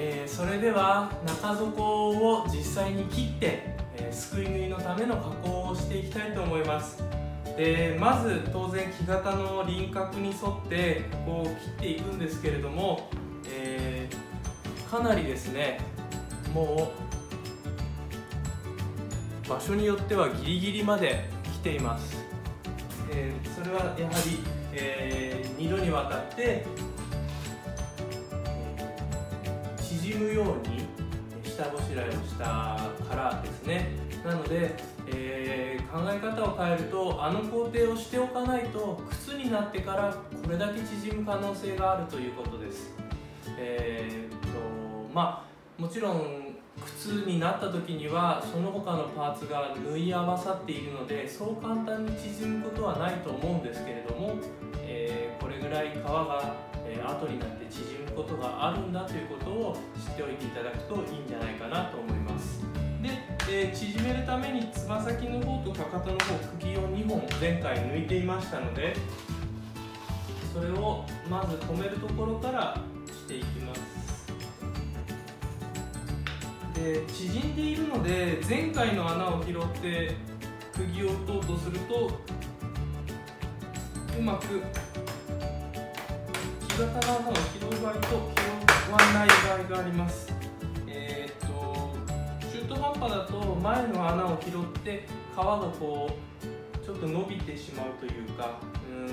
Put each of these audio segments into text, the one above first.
えー、それでは中底を実際に切って、えー、すくい縫いのための加工をしていきたいと思います。でまず当然木型の輪郭に沿ってこう切っていくんですけれども、えー、かなりですねもう場所によってはギリギリまで来ています、え、それはやはり、え、2度にわたって縮むように下ごしらえをしたからですね。なので、えー、考え方を変えるとあの工程をしておかないと靴になってからこれだけ縮む可能性があるということです。えー、とまあもちろん靴になった時にはその他のパーツが縫い合わさっているのでそう簡単に縮むことはないと思うんですけれども、えー、これぐらい皮が、えー、後になって縮むことがあるんだということを知っておいていただくといいんじゃないかなと思います。で、えー、縮めるためにつま先の方とかかとの方釘を2本前回抜いていましたのでそれをまず止めるところからしていきます。で縮んでいるので前回の穴を拾って釘を打とうとするとうまく型の穴を拾う場合と拾わない場合があります。えー、っと中途半端だと前の穴を拾って皮がこうちょっと伸びてしまうというかうん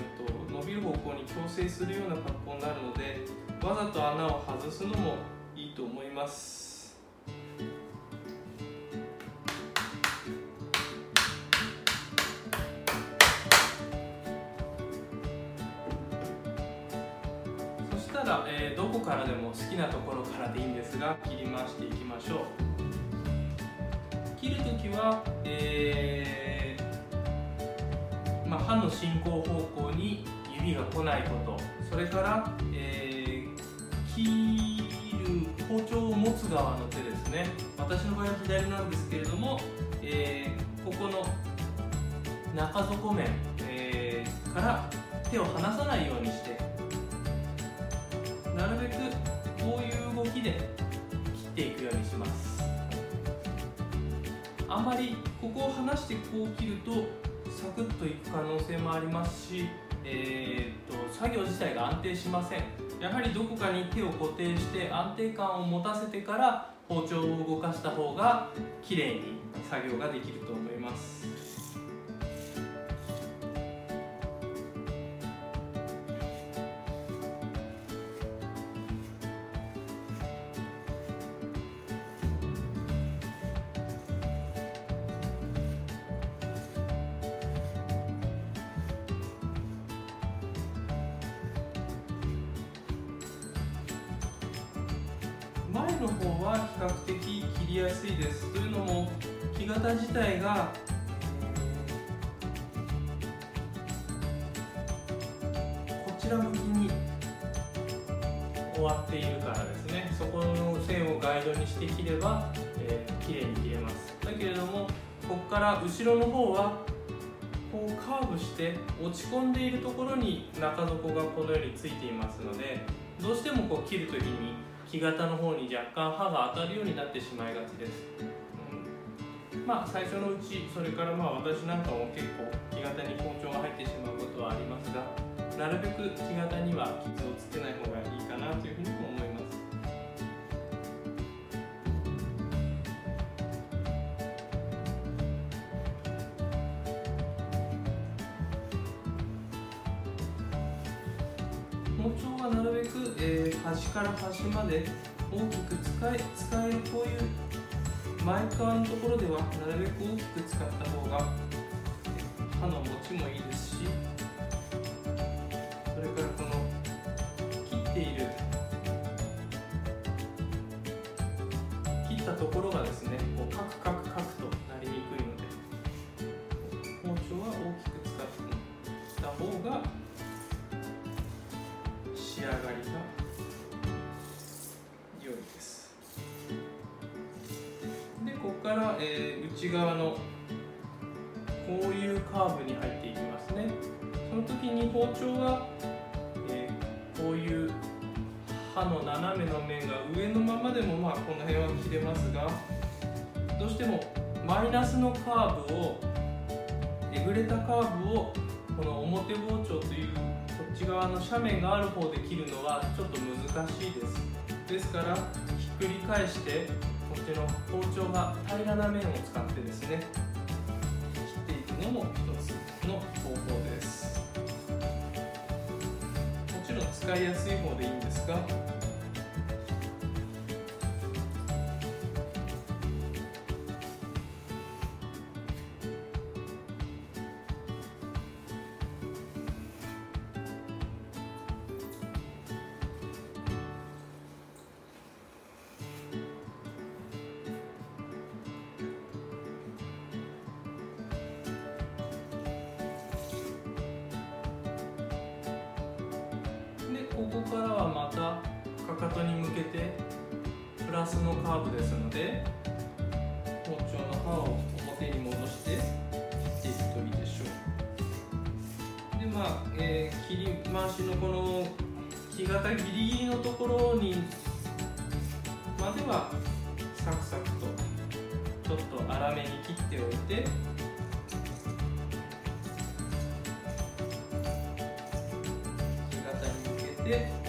と伸びる方向に矯正するような格好になるのでわざと穴を外すのもいいと思います。ら、えー、どこからでも好きなところからでいいんですが切り回していきましょう。切るときは、えー、まあ、刃の進行方向に指が来ないこと。それから、えー、切る包丁を持つ側の手ですね。私の場合は左なんですけれども、えここの中底面、えから手を離さないようにしてなるべくこういう動きで切っていくようにします。あんまりここを離してこう切るとサクッといく可能性もありますし、えー、っと作業自体が安定しません。やはりどこかに手を固定して安定感を持たせてから包丁を動かした方が綺麗に作業ができると思います。前の方は比較的切りやすいです。というのも木型自体がこちら向きに終わっているからですね。そこの線をガイドにして切れば、えー、綺麗に切れます。だけれどもここから後ろの方はこうカーブして落ち込んでいるところに中底がこのようについていますのでどうしてもこう切る時に木型の方に若干刃が当たるようになってしまいがちです、うん、まあ最初のうちそれからまあ私なんかも結構木型に包丁が入ってしまうことはありますがなるべく木型には傷をつけない方がいいかなというふうに思います。包丁はなるべく、えー、端から端まで大きく使え使えるこういう前側のところではなるべく大きく使った方が刃の持ちもいいですしそれからこの切っている切ったところがですねこうカクカク内側のこういうカーブに入っていきますね。その時に包丁は、えー、こういう刃の斜めの面が上のままでもまあこの辺は切れますがどうしてもマイナスのカーブをえぐれたカーブをこの表包丁というこっち側の斜面がある方で切るのはちょっと難しいです。ですからひっくり返してこっちの包丁が平らな面を使ってですね切っていくのも一つの方法です。もちろん使いやすい方でいいんですがここからはまたかかとに向けてプラスのカーブですので包丁の刃を表に戻して切っていくといいでしょう。でまあ、えー、切り回しのこの木型ギリギリのところにまではサクサクとちょっと粗めに切っておいてに向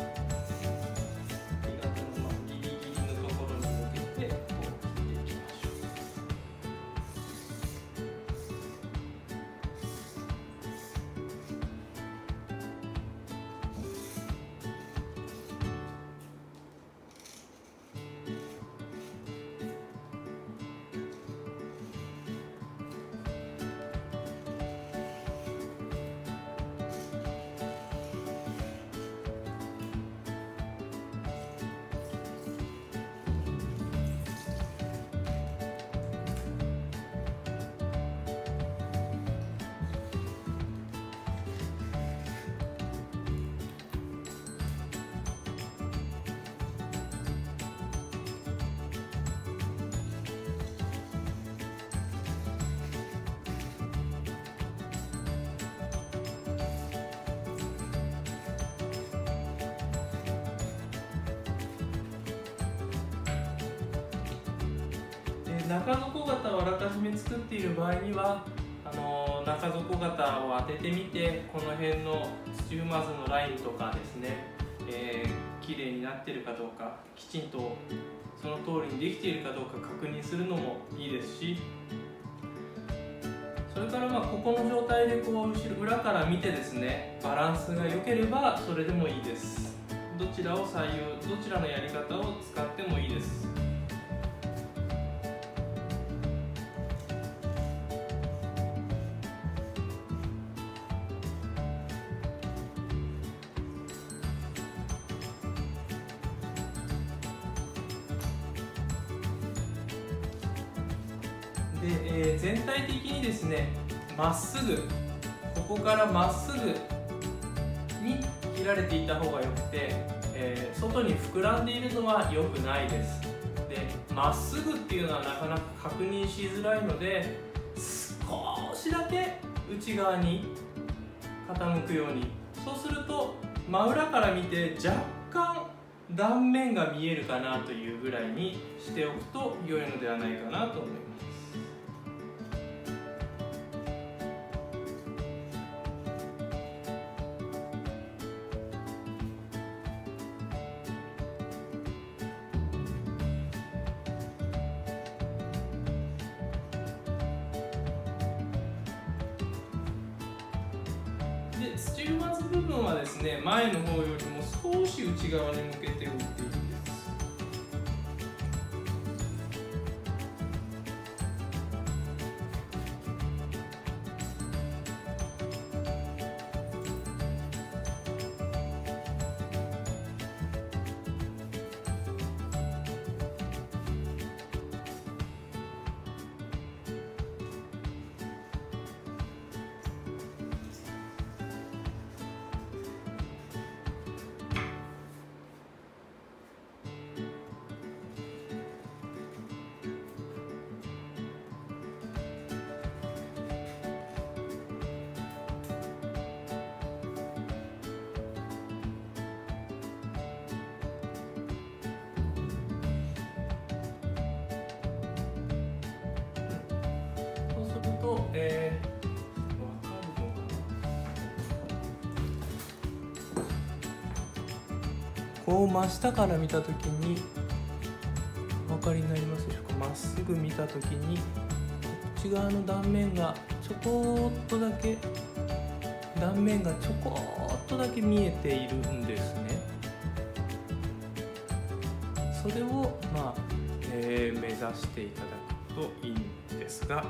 中底型をあらかじめ作っている場合にはあの中底型を当ててみてこの辺の土踏まずのラインとかですね、えー、綺麗になってるかどうかきちんとその通りにできているかどうか確認するのもいいですしそれからまあここの状態でこう後ろ裏から見てですねバランスが良ければそれでもいいです。どちらを採用どちらのやり方を使ってもいいです。で、えー、全体的にですねまっすぐここからまっすぐに切られていた方がよくて、えー、外に膨らんでいるのは良くないです。でまっすぐっていうのはなかなか確認しづらいので少しだけ内側に傾くように。そうすると真裏から見て若干断面が見えるかなというぐらいにしておくと良いのではないかなと思います。でスチールマツ部分はですね前の方よりも少し内側に向けておいていいこう真下から見た時にお分かりになりますでしょうか？まっすぐ見た時にこっち側の断面がちょこっとだけ断面がちょこっとだけ見えているんですね。それをまあ、えー、目指していただくといいんですが